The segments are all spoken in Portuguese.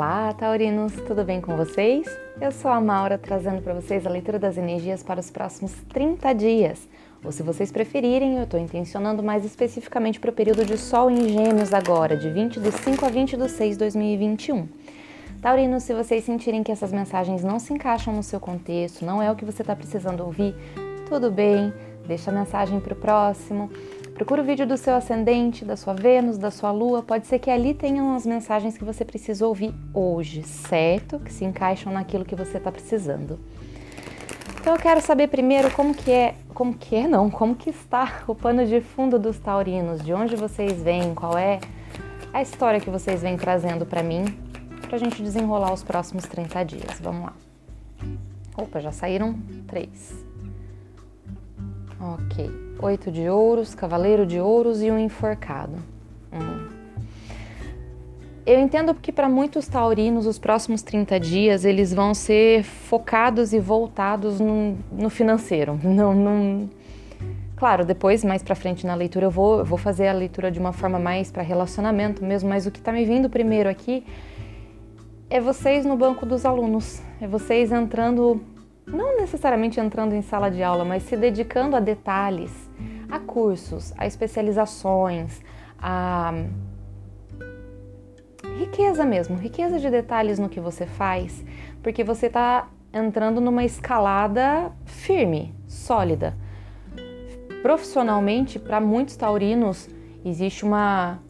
Olá, taurinos, tudo bem com vocês? Eu sou a Maura, trazendo para vocês a leitura das energias para os próximos 30 dias. Ou se vocês preferirem, eu estou intencionando mais especificamente para o período de Sol em Gêmeos agora, de 20 de 5 a 20 de 6 de 2021. Taurinos, se vocês sentirem que essas mensagens não se encaixam no seu contexto, não é o que você está precisando ouvir, tudo bem, deixa a mensagem para o próximo. Procura o vídeo do seu ascendente, da sua Vênus, da sua Lua. Pode ser que ali tenham as mensagens que você precisa ouvir hoje, certo? Que se encaixam naquilo que você está precisando. Então eu quero saber primeiro como que é, como que é não, como que está o pano de fundo dos taurinos, de onde vocês vêm, qual é a história que vocês vêm trazendo para mim, para a gente desenrolar os próximos 30 dias. Vamos lá. Opa, já saíram três. Ok. Oito de ouros, cavaleiro de ouros e um enforcado. Hum. Eu entendo que para muitos taurinos os próximos 30 dias eles vão ser focados e voltados no, no financeiro. Não, não... Claro, depois, mais para frente na leitura, eu vou, eu vou fazer a leitura de uma forma mais para relacionamento mesmo, mas o que está me vindo primeiro aqui é vocês no banco dos alunos, é vocês entrando não necessariamente entrando em sala de aula, mas se dedicando a detalhes, a cursos, a especializações, a riqueza mesmo, riqueza de detalhes no que você faz, porque você está entrando numa escalada firme, sólida. Profissionalmente, para muitos taurinos, existe uma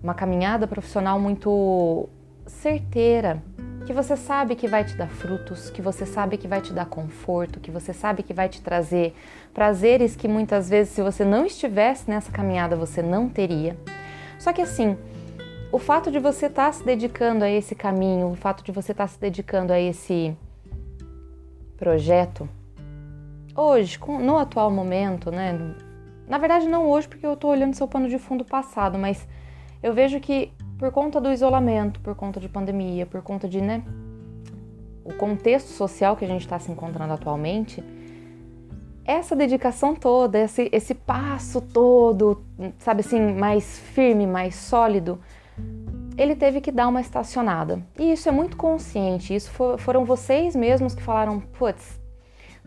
uma caminhada profissional muito certeira, que você sabe que vai te dar frutos, que você sabe que vai te dar conforto, que você sabe que vai te trazer prazeres que muitas vezes, se você não estivesse nessa caminhada, você não teria. Só que assim, o fato de você estar tá se dedicando a esse caminho, o fato de você estar tá se dedicando a esse projeto, hoje, no atual momento, né? Na verdade, não hoje, porque eu estou olhando seu pano de fundo passado, mas eu vejo que por conta do isolamento, por conta de pandemia, por conta de, né, o contexto social que a gente está se encontrando atualmente, essa dedicação toda, esse, esse passo todo, sabe assim, mais firme, mais sólido, ele teve que dar uma estacionada. E isso é muito consciente, isso for, foram vocês mesmos que falaram, putz,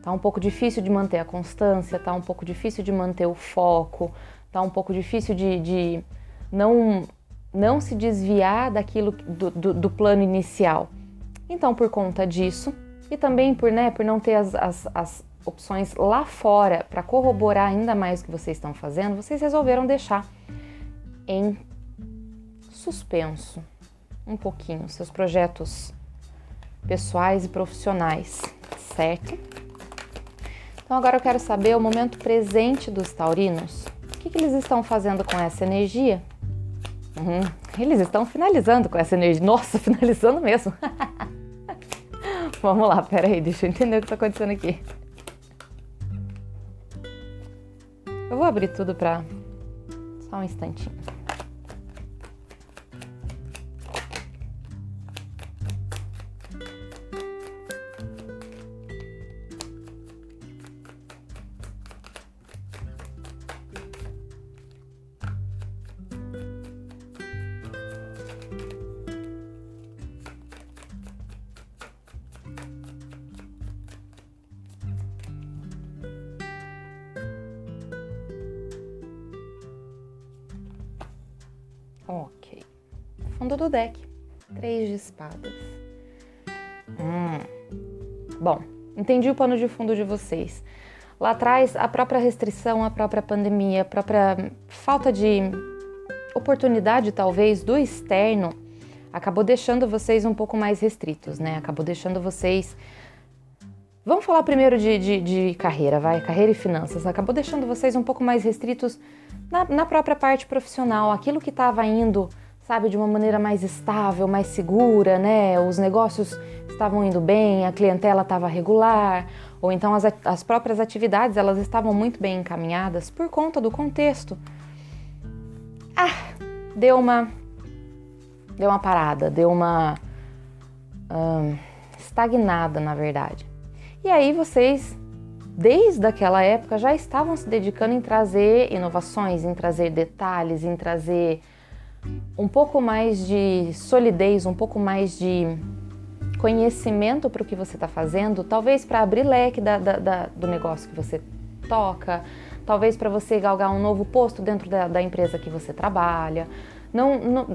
tá um pouco difícil de manter a constância, tá um pouco difícil de manter o foco, tá um pouco difícil de, de não não se desviar daquilo do, do, do plano inicial. Então, por conta disso, e também por, né, por não ter as, as, as opções lá fora para corroborar ainda mais o que vocês estão fazendo, vocês resolveram deixar em suspenso um pouquinho seus projetos pessoais e profissionais, certo? Então agora eu quero saber o momento presente dos taurinos. O que, que eles estão fazendo com essa energia Uhum. Eles estão finalizando com essa energia. Nossa, finalizando mesmo. Vamos lá, peraí, deixa eu entender o que está acontecendo aqui. Eu vou abrir tudo para só um instantinho. Hum. Bom, entendi o pano de fundo de vocês. Lá atrás, a própria restrição, a própria pandemia, a própria falta de oportunidade, talvez, do externo, acabou deixando vocês um pouco mais restritos, né? Acabou deixando vocês. Vamos falar primeiro de, de, de carreira, vai? Carreira e finanças. Acabou deixando vocês um pouco mais restritos na, na própria parte profissional, aquilo que estava indo, sabe, de uma maneira mais estável, mais segura, né? Os negócios estavam indo bem, a clientela estava regular, ou então as, as próprias atividades elas estavam muito bem encaminhadas por conta do contexto. Ah, deu uma deu uma parada, deu uma estagnada, na verdade. E aí vocês desde aquela época já estavam se dedicando em trazer inovações, em trazer detalhes, em trazer um pouco mais de solidez, um pouco mais de conhecimento para o que você está fazendo, talvez para abrir leque da, da, da, do negócio que você toca, talvez para você galgar um novo posto dentro da, empresa que você trabalha. Não, não,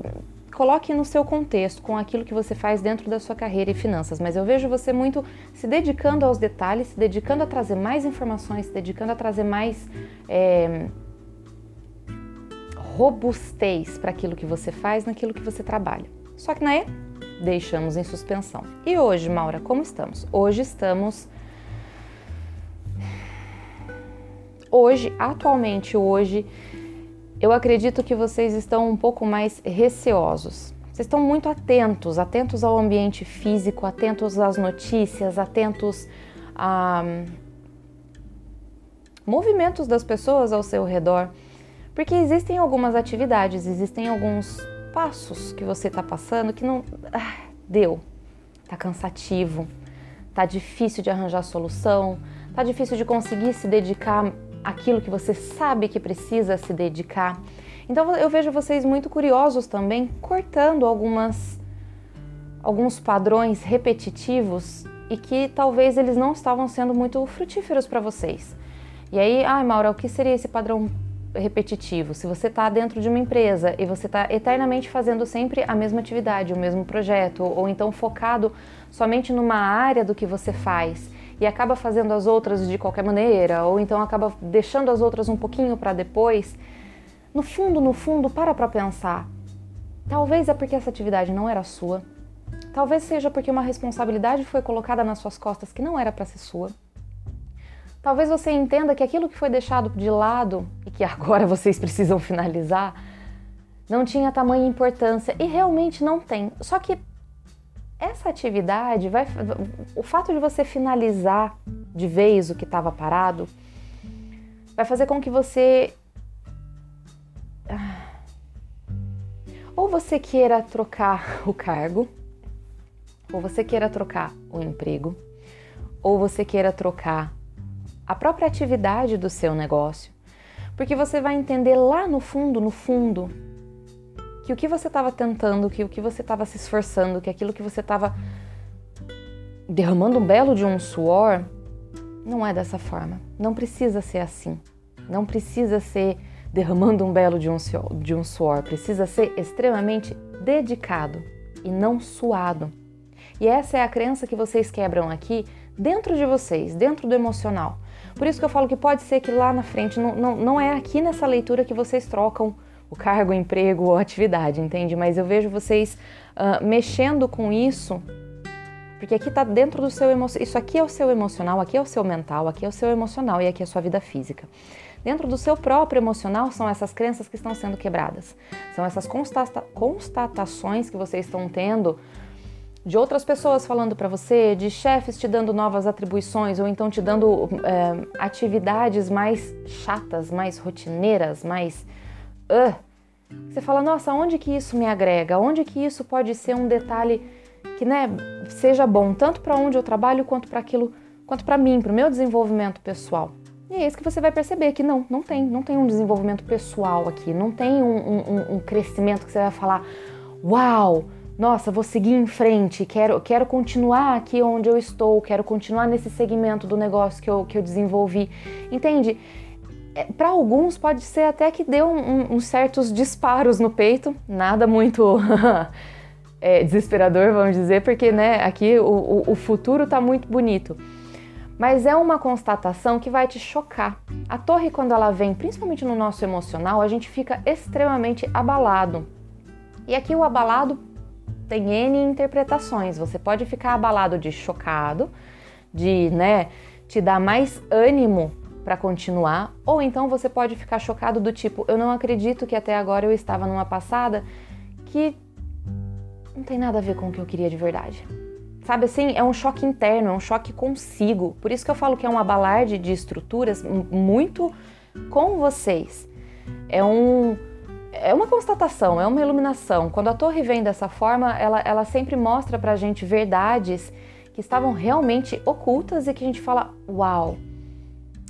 coloque no seu contexto, com aquilo que você faz dentro da sua carreira e finanças, mas eu vejo você muito se dedicando aos detalhes, se dedicando a trazer mais informações, se dedicando a trazer mais. É, robustez para aquilo que você faz, naquilo que você trabalha. Só que, né, deixamos em suspensão. E hoje, Maura, como estamos? Hoje estamos. Hoje, atualmente, hoje, eu acredito que vocês estão um pouco mais receosos. Vocês estão muito atentos, atentos ao ambiente físico, atentos às notícias, atentos a movimentos das pessoas ao seu redor. Porque existem algumas atividades, existem alguns passos que você está passando que não. Ah, deu. Tá cansativo, tá difícil de arranjar solução, tá difícil de conseguir se dedicar àquilo que você sabe que precisa se dedicar. Então eu vejo vocês muito curiosos também, cortando algumas alguns padrões repetitivos e que talvez eles não estavam sendo muito frutíferos para vocês. E aí, ai, Maura, o que seria esse padrão repetitivo, se você está dentro de uma empresa e você está eternamente fazendo sempre a mesma atividade, o mesmo projeto, ou então focado somente numa área do que você faz e acaba fazendo as outras de qualquer maneira, ou então acaba deixando as outras um pouquinho para depois, no fundo, no fundo, para para pensar. Talvez é porque essa atividade não era sua. Talvez seja porque uma responsabilidade foi colocada nas suas costas que não era para ser sua. Talvez você entenda que aquilo que foi deixado de lado e que agora vocês precisam finalizar não tinha tamanha importância e realmente não tem. Só que essa atividade vai o fato de você finalizar de vez o que estava parado vai fazer com que você ah, ou você queira trocar o cargo, ou você queira trocar o emprego, ou você queira trocar a própria atividade do seu negócio, porque você vai entender lá no fundo, no fundo, que o que você estava tentando, que o que você estava se esforçando, que aquilo que você estava derramando um belo de um suor, não é dessa forma. Não precisa ser assim. Não precisa ser derramando um belo de um, de um suor. Precisa ser extremamente dedicado e não suado. E essa é a crença que vocês quebram aqui dentro de vocês, dentro do emocional. Por isso que eu falo que pode ser que lá na frente, não, não, não é aqui nessa leitura que vocês trocam o cargo, o emprego ou atividade, entende? Mas eu vejo vocês uh, mexendo com isso, porque aqui está dentro do seu emocional. Isso aqui é o seu emocional, aqui é o seu mental, aqui é o seu emocional e aqui é a sua vida física. Dentro do seu próprio emocional são essas crenças que estão sendo quebradas, são essas constata constatações que vocês estão tendo de outras pessoas falando para você, de chefes te dando novas atribuições ou então te dando é, atividades mais chatas, mais rotineiras, mais. Uh, você fala, nossa, onde que isso me agrega? Onde que isso pode ser um detalhe que né, seja bom tanto para onde eu trabalho quanto para aquilo, quanto para mim, para o meu desenvolvimento pessoal? E é isso que você vai perceber que não, não tem, não tem um desenvolvimento pessoal aqui, não tem um, um, um crescimento que você vai falar, uau! Nossa, vou seguir em frente, quero, quero continuar aqui onde eu estou, quero continuar nesse segmento do negócio que eu, que eu desenvolvi. Entende? É, Para alguns pode ser até que deu uns um, um certos disparos no peito, nada muito é, desesperador, vamos dizer, porque né, aqui o, o, futuro está muito bonito. Mas é uma constatação que vai te chocar. A torre, quando ela vem, principalmente no nosso emocional, a gente fica extremamente abalado. E aqui o abalado tem N interpretações. Você pode ficar abalado de chocado, de, né, te dar mais ânimo para continuar, ou então você pode ficar chocado do tipo, eu não acredito que até agora eu estava numa passada que não tem nada a ver com o que eu queria de verdade. Sabe assim, é um choque interno, é um choque consigo. Por isso que eu falo que é um abalar de, de estruturas muito com vocês. É um é uma constatação, é uma iluminação. Quando a torre vem dessa forma, ela, ela sempre mostra pra gente verdades que estavam realmente ocultas e que a gente fala, uau!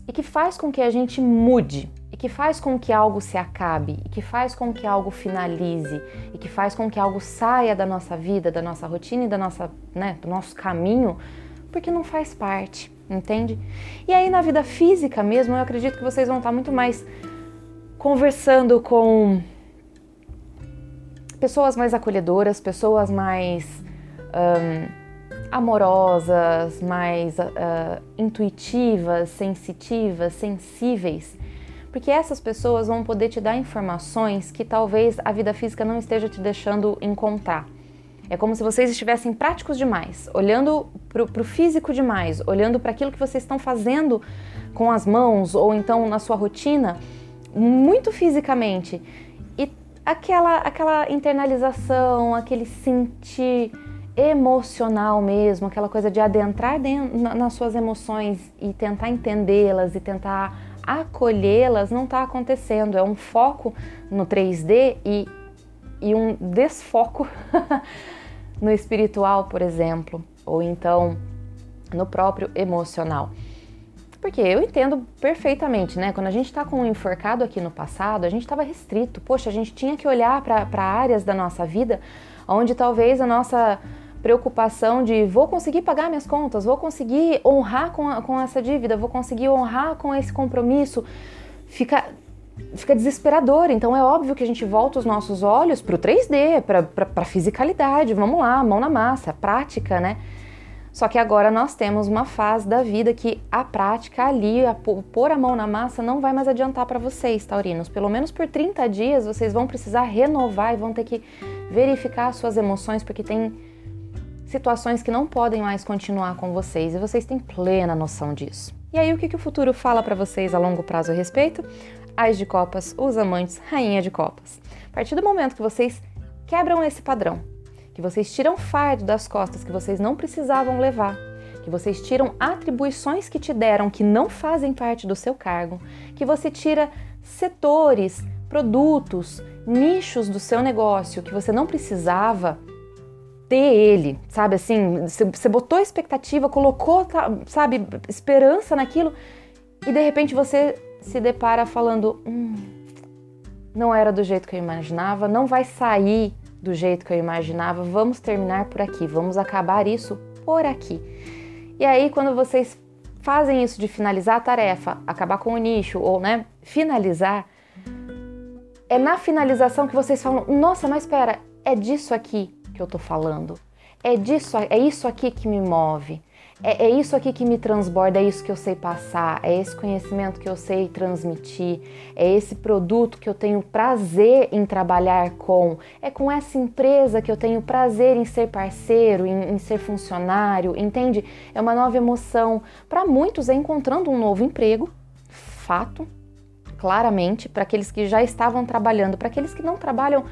E que faz com que a gente mude, e que faz com que algo se acabe, e que faz com que algo finalize, e que faz com que algo saia da nossa vida, da nossa rotina e da nossa, né, do nosso caminho, porque não faz parte, entende? E aí na vida física mesmo, eu acredito que vocês vão estar muito mais conversando com pessoas mais acolhedoras, pessoas mais um, amorosas, mais uh, intuitivas, sensitivas, sensíveis porque essas pessoas vão poder te dar informações que talvez a vida física não esteja te deixando encontrar. É como se vocês estivessem práticos demais, olhando para o físico demais, olhando para aquilo que vocês estão fazendo com as mãos ou então na sua rotina, muito fisicamente. Aquela, aquela internalização, aquele sentir emocional mesmo, aquela coisa de adentrar dentro, nas suas emoções e tentar entendê-las e tentar acolhê-las não está acontecendo. É um foco no 3D e, e um desfoco no espiritual, por exemplo, ou então no próprio emocional. Porque eu entendo perfeitamente, né? Quando a gente está com um enforcado aqui no passado, a gente estava restrito. Poxa, a gente tinha que olhar para áreas da nossa vida onde talvez a nossa preocupação de vou conseguir pagar minhas contas, vou conseguir honrar com, a, com essa dívida, vou conseguir honrar com esse compromisso, fica, fica desesperador. Então é óbvio que a gente volta os nossos olhos para o 3D, para a fisicalidade, vamos lá, mão na massa, prática, né? Só que agora nós temos uma fase da vida que a prática ali, a pôr a mão na massa, não vai mais adiantar para vocês, taurinos. Pelo menos por 30 dias vocês vão precisar renovar e vão ter que verificar as suas emoções, porque tem situações que não podem mais continuar com vocês e vocês têm plena noção disso. E aí, o que, que o futuro fala para vocês a longo prazo a respeito? Ais de copas, os amantes, rainha de copas. A partir do momento que vocês quebram esse padrão, que vocês tiram fardo das costas que vocês não precisavam levar, que vocês tiram atribuições que te deram que não fazem parte do seu cargo, que você tira setores, produtos, nichos do seu negócio que você não precisava ter ele, sabe assim? Você botou expectativa, colocou, tá, sabe, esperança naquilo e de repente você se depara falando: hum, não era do jeito que eu imaginava, não vai sair do jeito que eu imaginava, vamos terminar por aqui, vamos acabar isso por aqui. E aí, quando vocês fazem isso de finalizar a tarefa, acabar com o nicho ou, né, finalizar, é na finalização que vocês falam: nossa, mas espera, é disso aqui que eu tô falando. É disso, é isso aqui que me move. É, é, isso aqui que me transborda, é isso que eu sei passar, é esse conhecimento que eu sei transmitir, é esse produto que eu tenho prazer em trabalhar com, é com essa empresa que eu tenho prazer em ser parceiro, em, em ser funcionário, entende? É uma nova emoção. Para muitos é encontrando um novo emprego, fato, claramente, para aqueles que já estavam trabalhando, para aqueles que não trabalham,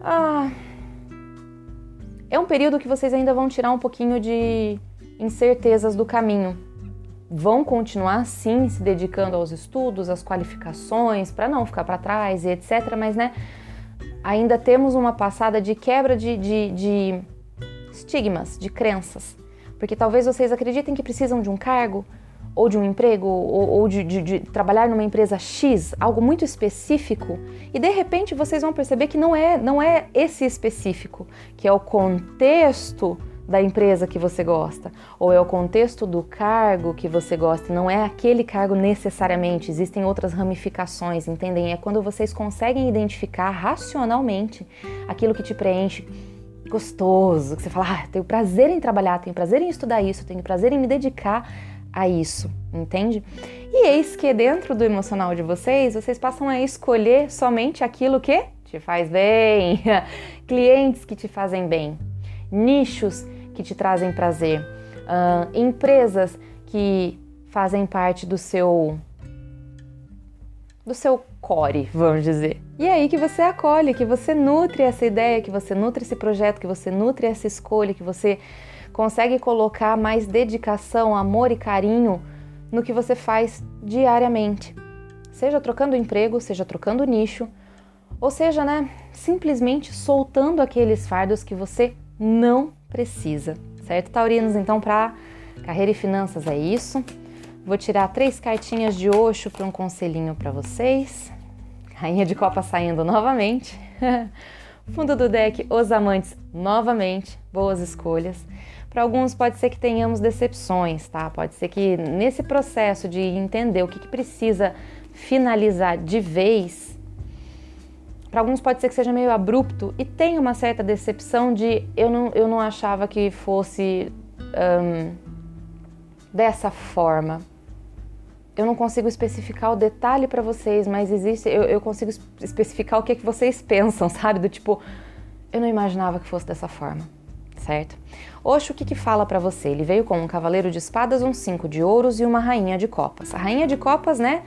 ah é um período que vocês ainda vão tirar um pouquinho de incertezas do caminho. Vão continuar sim se dedicando aos estudos, às qualificações, para não ficar para trás e etc. Mas né, ainda temos uma passada de quebra de, de, de estigmas, de crenças. Porque talvez vocês acreditem que precisam de um cargo, ou de um emprego, ou, ou de, de, de, trabalhar numa empresa X, algo muito específico, e de repente vocês vão perceber que não é, não é esse específico, que é o contexto da empresa que você gosta, ou é o contexto do cargo que você gosta, não é aquele cargo necessariamente, existem outras ramificações, entendem? É quando vocês conseguem identificar racionalmente aquilo que te preenche gostoso, que você fala, ah, tenho prazer em trabalhar, tenho prazer em estudar isso, tenho prazer em me dedicar a isso, entende? E eis que dentro do emocional de vocês, vocês passam a escolher somente aquilo que te faz bem, clientes que te fazem bem, nichos que te trazem prazer, uh, empresas que fazem parte do seu do seu core, vamos dizer. E é aí que você acolhe, que você nutre essa ideia, que você nutre esse projeto, que você nutre essa escolha, que você consegue colocar mais dedicação, amor e carinho no que você faz diariamente. Seja trocando emprego, seja trocando nicho, ou seja, né, simplesmente soltando aqueles fardos que você não precisa, certo, Taurinos? Então, para carreira e finanças é isso. Vou tirar três cartinhas de Oxo para um conselhinho para vocês. Rainha de Copa saindo novamente. Fundo do deck, os amantes novamente. Boas escolhas. Para alguns pode ser que tenhamos decepções, tá? Pode ser que nesse processo de entender o que, que precisa finalizar de vez, para alguns pode ser que seja meio abrupto e tenha uma certa decepção de eu não, eu não achava que fosse um, dessa forma. Eu não consigo especificar o detalhe para vocês, mas existe, eu, eu consigo especificar o que, é que vocês pensam, sabe? Do tipo, eu não imaginava que fosse dessa forma, certo? Oxo, o que, que fala para você? Ele veio com um cavaleiro de espadas, um cinco de ouros e uma rainha de copas. A rainha de copas, né?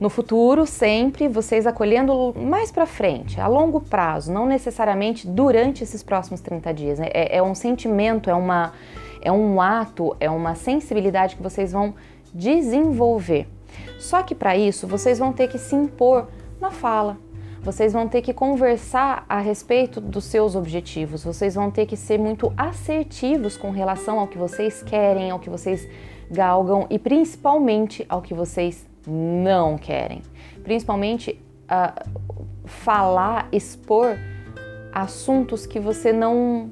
No futuro, sempre vocês acolhendo mais para frente, a longo prazo, não necessariamente durante esses próximos 30 dias. É, é um sentimento, é, uma, é um ato, é uma sensibilidade que vocês vão desenvolver. Só que para isso vocês vão ter que se impor na fala. Vocês vão ter que conversar a respeito dos seus objetivos. Vocês vão ter que ser muito assertivos com relação ao que vocês querem, ao que vocês galgam e principalmente ao que vocês não querem. Principalmente uh, falar, expor assuntos que você não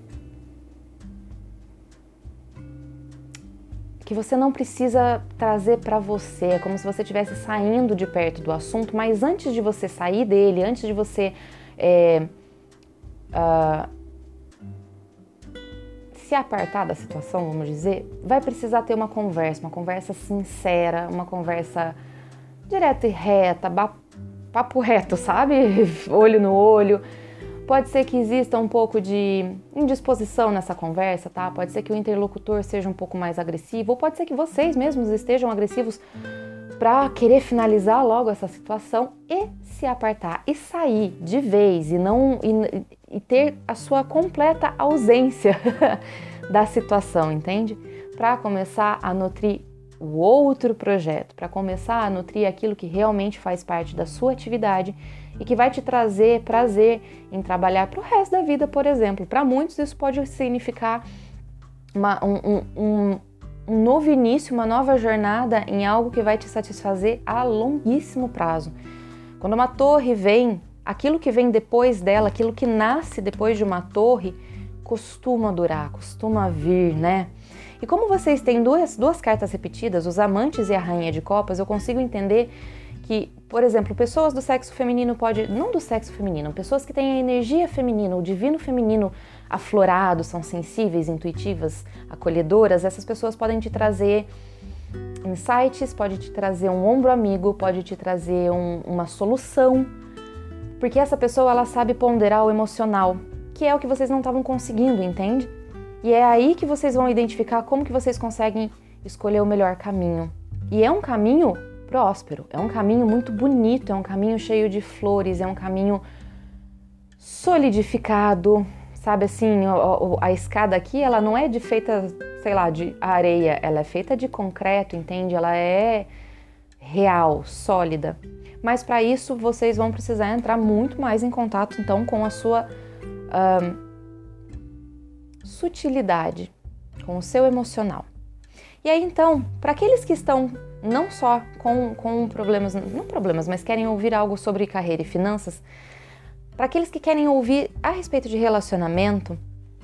que você não precisa trazer para você. É como se você estivesse saindo de perto do assunto, mas antes de você sair dele, antes de você é, uh, se apartar da situação, vamos dizer, vai precisar ter uma conversa, uma conversa sincera, uma conversa direta e reta, papo reto, sabe? olho no olho Pode ser que exista um pouco de indisposição nessa conversa, tá? Pode ser que o interlocutor seja um pouco mais agressivo, ou pode ser que vocês mesmos estejam agressivos para querer finalizar logo essa situação e se apartar e sair de vez e não e, e ter a sua completa ausência da situação, entende? Para começar a nutrir o outro projeto, para começar a nutrir aquilo que realmente faz parte da sua atividade e que vai te trazer prazer em trabalhar para o resto da vida, por exemplo. Para muitos, isso pode significar uma, um, um, um novo início, uma nova jornada em algo que vai te satisfazer a longuíssimo prazo. Quando uma torre vem, aquilo que vem depois dela, aquilo que nasce depois de uma torre, costuma durar, costuma vir, né? E como vocês têm duas, duas cartas repetidas, os amantes e a rainha de copas, eu consigo entender que, por exemplo, pessoas do sexo feminino pode, não do sexo feminino, pessoas que têm a energia feminina, o divino feminino aflorado, são sensíveis, intuitivas, acolhedoras, essas pessoas podem te trazer insights, pode te trazer um ombro amigo, pode te trazer um, uma solução, porque essa pessoa ela sabe ponderar o emocional, que é o que vocês não estavam conseguindo, entende? E é aí que vocês vão identificar como que vocês conseguem escolher o melhor caminho. E é um caminho próspero. É um caminho muito bonito, é um caminho cheio de flores, é um caminho solidificado, sabe assim, a, a, escada aqui, ela não é de feita, sei lá, de areia, ela é feita de concreto, entende? Ela é real, sólida. Mas para isso vocês vão precisar entrar muito mais em contato então com a sua sutilidade, com o seu emocional. E aí então, para aqueles que estão não só com, com problemas, não problemas, mas querem ouvir algo sobre carreira e finanças, para aqueles que querem ouvir a respeito de relacionamento,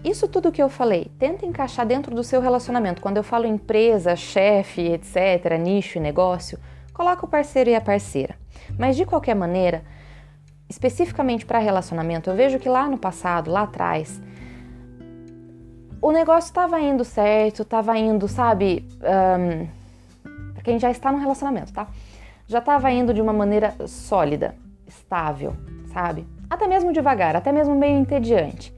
isso tudo que eu falei, tenta encaixar dentro do seu relacionamento. Quando eu falo empresa, chefe, etc., nicho e negócio, coloca o parceiro e a parceira. Mas de qualquer maneira, especificamente para relacionamento, eu vejo que lá no passado, lá atrás, o negócio estava indo certo, estava indo, sabe, um, quem já está no relacionamento, tá? Já estava indo de uma maneira sólida, estável, sabe? Até mesmo devagar, até mesmo meio entediante.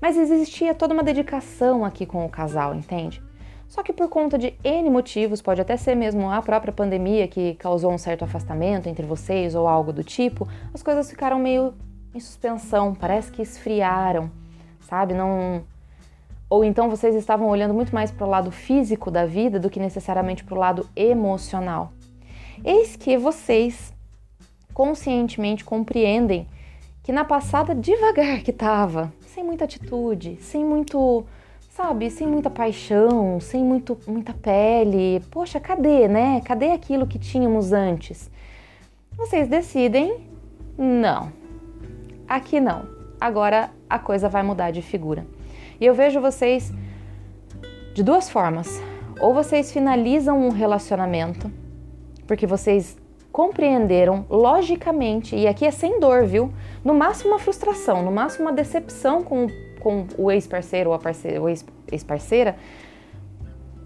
Mas existia toda uma dedicação aqui com o casal, entende? Só que por conta de N motivos, pode até ser mesmo a própria pandemia que causou um certo afastamento entre vocês ou algo do tipo, as coisas ficaram meio em suspensão, parece que esfriaram, sabe? Não ou então vocês estavam olhando muito mais para o lado físico da vida do que necessariamente para o lado emocional. Eis que vocês conscientemente compreendem que na passada devagar que estava, sem muita atitude, sem muito, sabe, sem muita paixão, sem muito, muita pele. Poxa, cadê, né? Cadê aquilo que tínhamos antes? Vocês decidem, não, aqui não. Agora a coisa vai mudar de figura. E eu vejo vocês de duas formas. Ou vocês finalizam um relacionamento, porque vocês compreenderam logicamente, e aqui é sem dor, viu? No máximo uma frustração, no máximo uma decepção com, com o ex-parceiro ou a parceira, ou ex-parceira,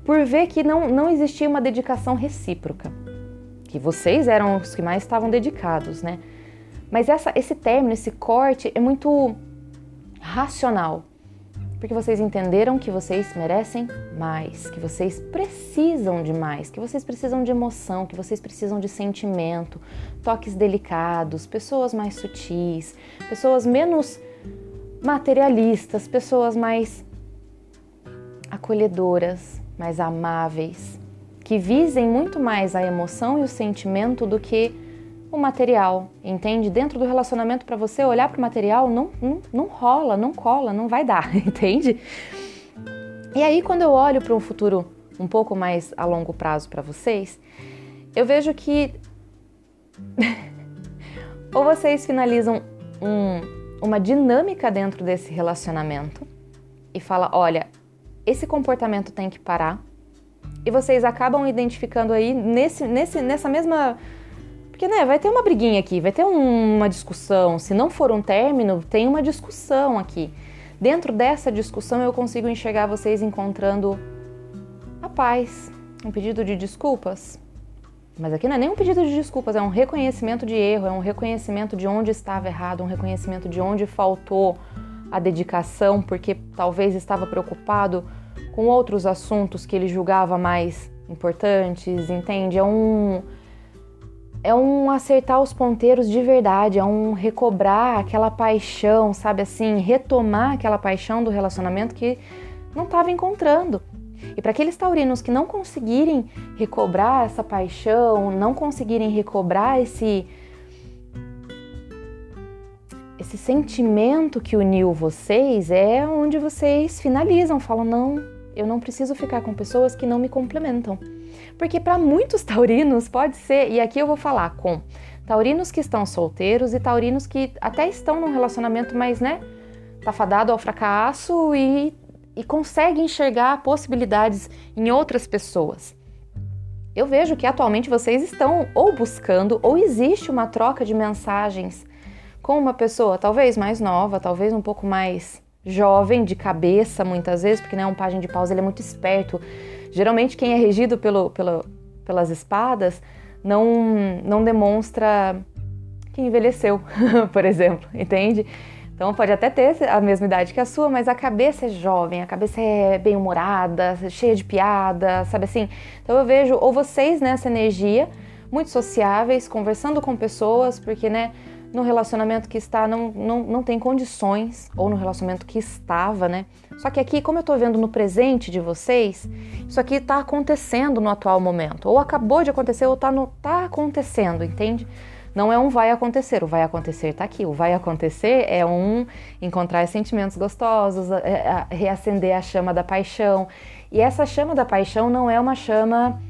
por ver que não, não existia uma dedicação recíproca. Que vocês eram os que mais estavam dedicados, né? Mas essa, esse término, esse corte é muito racional porque vocês entenderam que vocês merecem mais, que vocês precisam de mais, que vocês precisam de emoção, que vocês precisam de sentimento, toques delicados, pessoas mais sutis, pessoas menos materialistas, pessoas mais acolhedoras, mais amáveis, que visem muito mais a emoção e o sentimento do que o material, entende? Dentro do relacionamento, para você olhar para o material, não, não, não rola, não cola, não vai dar, entende? E aí, quando eu olho para um futuro um pouco mais a longo prazo para vocês, eu vejo que ou vocês finalizam um, uma dinâmica dentro desse relacionamento e fala, olha, esse comportamento tem que parar. E vocês acabam identificando aí nesse, nesse, nessa mesma porque, né, vai ter uma briguinha aqui, vai ter uma discussão. Se não for um término, tem uma discussão aqui. Dentro dessa discussão, eu consigo enxergar vocês encontrando a paz, um pedido de desculpas. Mas aqui não é nem um pedido de desculpas, é um reconhecimento de erro, é um reconhecimento de onde estava errado, um reconhecimento de onde faltou a dedicação, porque talvez estava preocupado com outros assuntos que ele julgava mais importantes, entende? É um é um acertar os ponteiros de verdade, é um recobrar aquela paixão, sabe assim, retomar aquela paixão do relacionamento que não estava encontrando. E para aqueles taurinos que não conseguirem recobrar essa paixão, não conseguirem recobrar esse esse sentimento que uniu vocês, é onde vocês finalizam, falam não, eu não preciso ficar com pessoas que não me complementam. Porque para muitos taurinos pode ser, e aqui eu vou falar com taurinos que estão solteiros e taurinos que até estão num relacionamento, mas né, tá fadado ao fracasso e, e consegue enxergar possibilidades em outras pessoas. Eu vejo que atualmente vocês estão ou buscando ou existe uma troca de mensagens com uma pessoa talvez mais nova, talvez um pouco mais jovem de cabeça muitas vezes, porque né, um pajem de paus ele é muito esperto, Geralmente, quem é regido pelo, pelo, pelas espadas não, não demonstra que envelheceu, por exemplo, entende? Então pode até ter a mesma idade que a sua, mas a cabeça é jovem, a cabeça é bem humorada, cheia de piada, sabe assim? Então eu vejo ou vocês nessa energia muito sociáveis, conversando com pessoas, porque né, no relacionamento que está não, não, não tem condições, ou no relacionamento que estava, né? Só que aqui, como eu tô vendo no presente de vocês, isso aqui tá acontecendo no atual momento. Ou acabou de acontecer, ou tá, no, tá acontecendo, entende? Não é um vai acontecer, o vai acontecer tá aqui. O vai acontecer é um encontrar sentimentos gostosos, é, é, reacender a chama da paixão. E essa chama da paixão não é uma chama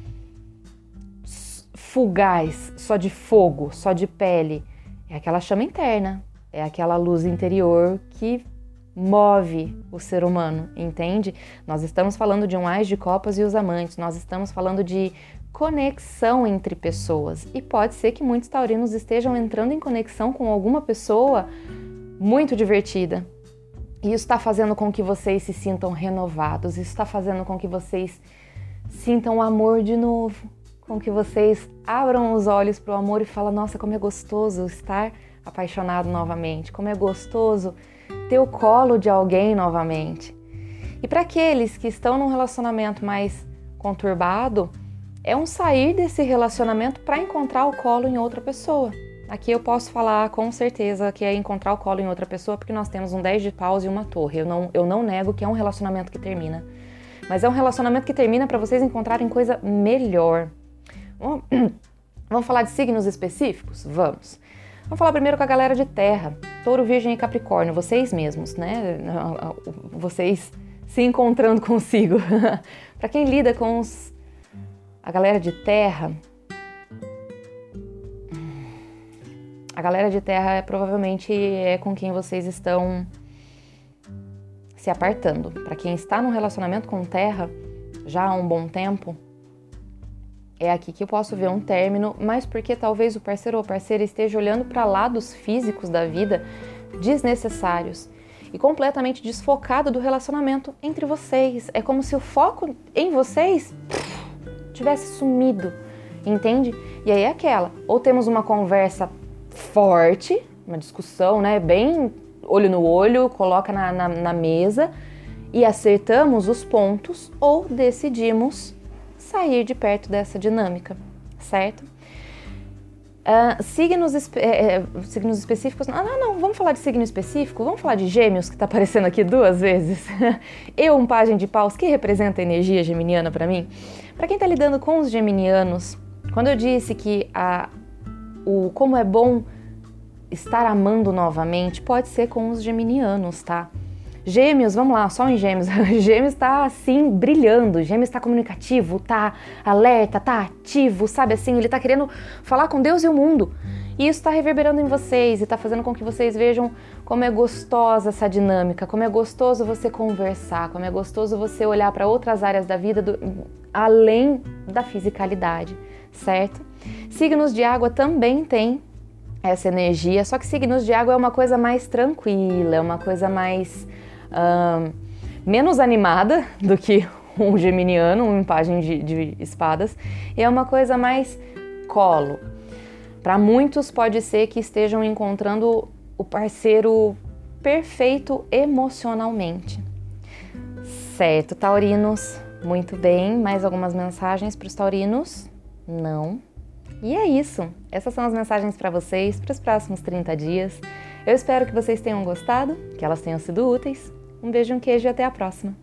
fugaz, só de fogo, só de pele é aquela chama interna, é aquela luz interior que move o ser humano, entende? Nós estamos falando de um ás de copas e os amantes, nós estamos falando de conexão entre pessoas. E pode ser que muitos taurinos estejam entrando em conexão com alguma pessoa muito divertida. E isso está fazendo com que vocês se sintam renovados, isso está fazendo com que vocês sintam amor de novo, com que vocês abram os olhos para o amor e falem: nossa, como é gostoso estar apaixonado novamente, como é gostoso ter o colo de alguém novamente. E para aqueles que estão num relacionamento mais conturbado, é um sair desse relacionamento para encontrar o colo em outra pessoa. Aqui eu posso falar com certeza que é encontrar o colo em outra pessoa, porque nós temos um 10 de paus e uma torre. Eu não, eu não nego que é um relacionamento que termina. Mas é um relacionamento que termina para vocês encontrarem coisa melhor, Vamos falar de signos específicos? Vamos. Vamos falar primeiro com a galera de terra, touro, virgem e capricórnio, vocês mesmos, né? Vocês se encontrando consigo. para quem lida com os, a galera de terra, a galera de terra é, provavelmente é com quem vocês estão se apartando. Para quem está num relacionamento com terra já há um bom tempo, é aqui que eu posso ver um término, mas porque talvez o parceiro ou parceira esteja olhando para lados físicos da vida desnecessários e completamente desfocado do relacionamento entre vocês. É como se o foco em vocês tivesse sumido, entende? E aí é aquela, ou temos uma conversa forte, uma discussão, né, bem olho no olho, coloca na, na, na mesa e acertamos os pontos, ou decidimos sair de perto dessa dinâmica, certo? Uh, signos, é, signos específicos. Ah, não, não, vamos falar de signo específico? Vamos falar de gêmeos, que está aparecendo aqui duas vezes. Eu, um pajem de paus, que representa a energia geminiana para mim. Para quem está lidando com os geminianos, quando eu disse que a, o como é bom estar amando novamente, pode ser com os geminianos, tá? Gêmeos, vamos lá, só em Gêmeos. Gêmeos está assim brilhando, Gêmeos está comunicativo, tá alerta, tá ativo, sabe assim? Ele está querendo falar com Deus e o mundo. E isso está reverberando em vocês e está fazendo com que vocês vejam como é gostosa essa dinâmica, como é gostoso você conversar, como é gostoso você olhar para outras áreas da vida do, além da fisicalidade, certo? Signos de água também têm essa energia, só que signos de água é uma coisa mais tranquila, é uma coisa mais uh, menos animada do que um geminiano, um página de, de espadas, e é uma coisa mais colo. Para muitos pode ser que estejam encontrando o parceiro perfeito emocionalmente. Certo, taurinos, muito bem. Mais algumas mensagens para os taurinos? Não. E é isso. Essas são as mensagens para vocês para os próximos 30 dias. Eu espero que vocês tenham gostado, que elas tenham sido úteis. Um beijo, um queijo e até a próxima!